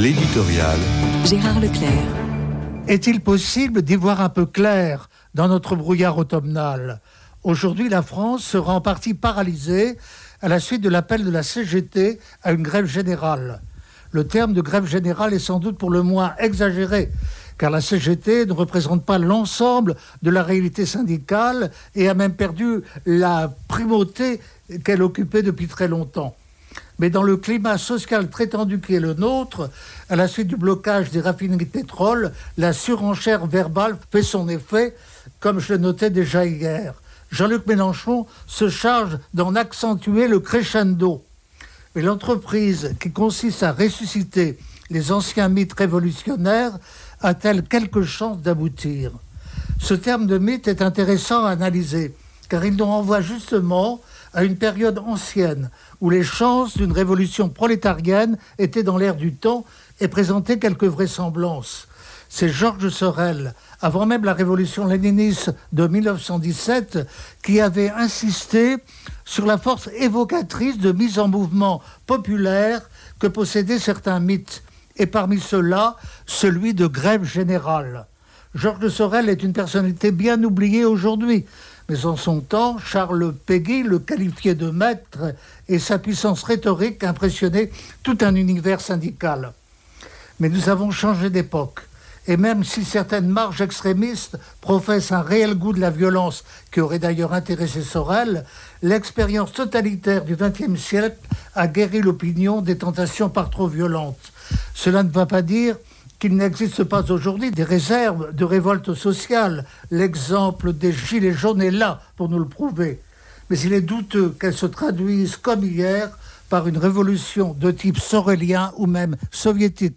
L'éditorial. Gérard Leclerc. Est-il possible d'y voir un peu clair dans notre brouillard automnal? Aujourd'hui, la France sera en partie paralysée à la suite de l'appel de la CGT à une grève générale. Le terme de grève générale est sans doute pour le moins exagéré, car la CGT ne représente pas l'ensemble de la réalité syndicale et a même perdu la primauté qu'elle occupait depuis très longtemps. Mais dans le climat social très tendu qui est le nôtre, à la suite du blocage des raffineries de pétrole, la surenchère verbale fait son effet, comme je le notais déjà hier. Jean-Luc Mélenchon se charge d'en accentuer le crescendo. Mais l'entreprise qui consiste à ressusciter les anciens mythes révolutionnaires a-t-elle quelque chance d'aboutir? Ce terme de mythe est intéressant à analyser, car il nous renvoie justement à une période ancienne où les chances d'une révolution prolétarienne étaient dans l'air du temps et présentaient quelques vraisemblances. C'est Georges Sorel, avant même la révolution léniniste de 1917, qui avait insisté sur la force évocatrice de mise en mouvement populaire que possédaient certains mythes, et parmi ceux-là, celui de grève générale. Georges Sorel est une personnalité bien oubliée aujourd'hui, mais en son temps, Charles Péguy le qualifiait de maître et sa puissance rhétorique impressionnait tout un univers syndical. Mais nous avons changé d'époque. Et même si certaines marges extrémistes professent un réel goût de la violence qui aurait d'ailleurs intéressé Sorel, l'expérience totalitaire du XXe siècle a guéri l'opinion des tentations par trop violentes. Cela ne va pas dire qu'il n'existe pas aujourd'hui des réserves de révolte sociale. L'exemple des Gilets jaunes est là pour nous le prouver. Mais il est douteux qu'elles se traduisent comme hier par une révolution de type sorélien ou même soviétique.